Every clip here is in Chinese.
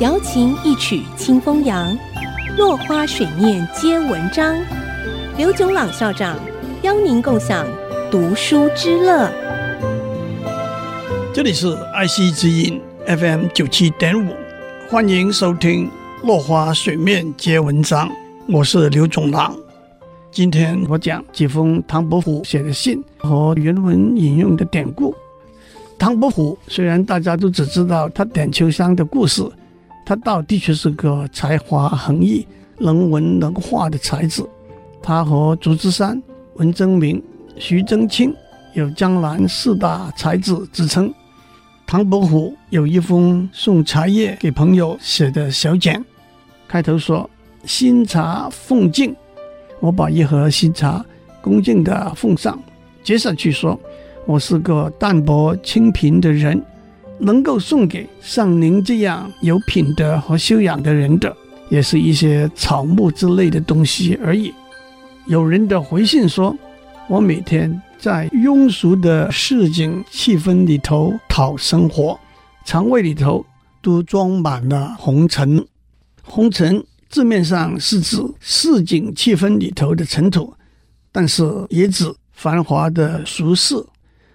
瑶琴一曲清风扬，落花水面皆文章。刘炯朗校长邀您共享读书之乐。这里是爱惜之音 FM 九七点五，欢迎收听《落花水面皆文章》，我是刘炯朗。今天我讲几封唐伯虎写的信和原文引用的典故。唐伯虎虽然大家都只知道他点秋香的故事。他倒的确是个才华横溢、能文能画的才子。他和祝枝山、文征明、徐祯卿有江南四大才子之称。唐伯虎有一封送茶叶给朋友写的小简，开头说：“新茶奉敬。”我把一盒新茶恭敬地奉上。接下去说：“我是个淡泊清贫的人。”能够送给像您这样有品德和修养的人的，也是一些草木之类的东西而已。有人的回信说：“我每天在庸俗的市井气氛里头讨生活，肠胃里头都装满了红尘。红尘字面上是指市井气氛里头的尘土，但是也指繁华的俗世。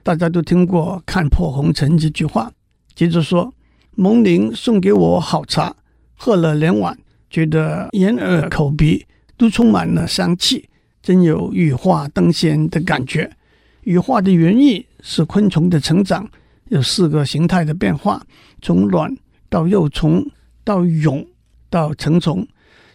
大家都听过‘看破红尘’这句话。”接着说，蒙您送给我好茶，喝了两碗，觉得眼耳口鼻都充满了香气，真有羽化登仙的感觉。羽化的原意是昆虫的成长有四个形态的变化，从卵到幼虫到蛹到成虫，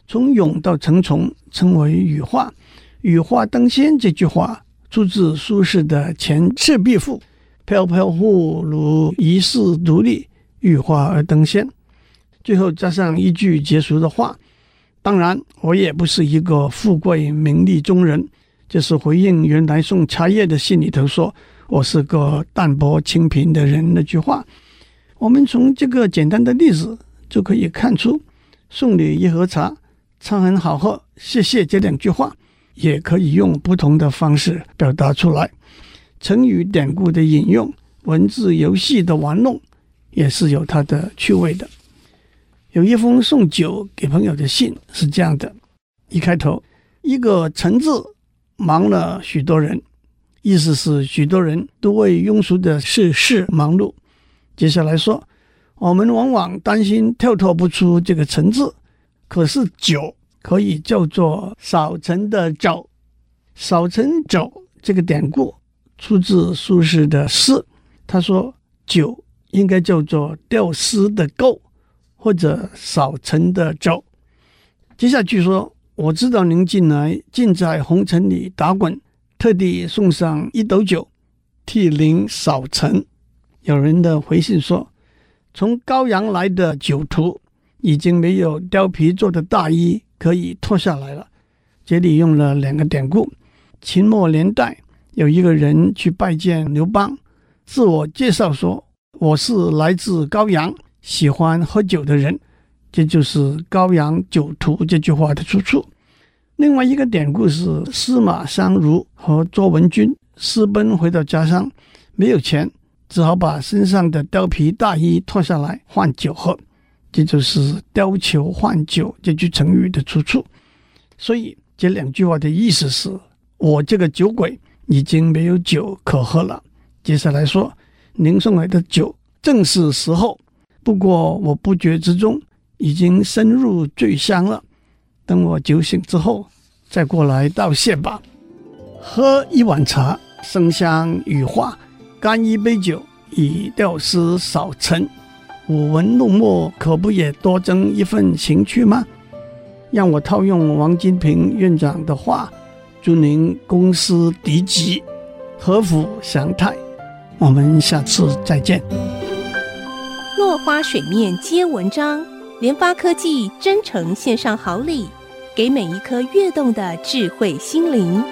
从蛹到成虫称为羽化。羽化登仙这句话出自苏轼的《前赤壁赋》。飘飘忽如遗世独立，羽化而登仙。最后加上一句结束的话：当然，我也不是一个富贵名利中人。就是回应原来送茶叶的信里头说我是个淡泊清贫的人那句话。我们从这个简单的例子就可以看出，送你一盒茶，茶很好喝，谢谢这两句话，也可以用不同的方式表达出来。成语典故的引用，文字游戏的玩弄，也是有它的趣味的。有一封送酒给朋友的信是这样的：一开头，一个“陈”字，忙了许多人，意思是许多人都为庸俗的世事忙碌。接下来说，我们往往担心跳脱不出这个“陈”字，可是酒可以叫做少陈的酒，少陈酒这个典故。出自苏轼的诗，他说：“酒应该叫做吊丝的垢，或者少陈的酒。”接下去说：“我知道您近来尽在红尘里打滚，特地送上一斗酒，替您扫尘。”有人的回信说：“从高阳来的酒徒已经没有貂皮做的大衣可以脱下来了。”这里用了两个典故：秦末年代。有一个人去拜见刘邦，自我介绍说：“我是来自高阳，喜欢喝酒的人。”这就是“高阳酒徒”这句话的出处。另外一个典故是司马相如和卓文君私奔回到家乡，没有钱，只好把身上的貂皮大衣脱下来换酒喝。这就是“貂裘换酒”这句成语的出处。所以这两句话的意思是我这个酒鬼。已经没有酒可喝了。接下来说，您送来的酒正是时候，不过我不觉之中已经深入醉乡了。等我酒醒之后，再过来道谢吧。喝一碗茶，生香羽化；干一杯酒，以吊丝扫尘。舞文弄墨，可不也多增一份情趣吗？让我套用王金平院长的话。祝您公司迪吉，合府祥泰。我们下次再见。落花水面皆文章，联发科技真诚献上好礼，给每一颗跃动的智慧心灵。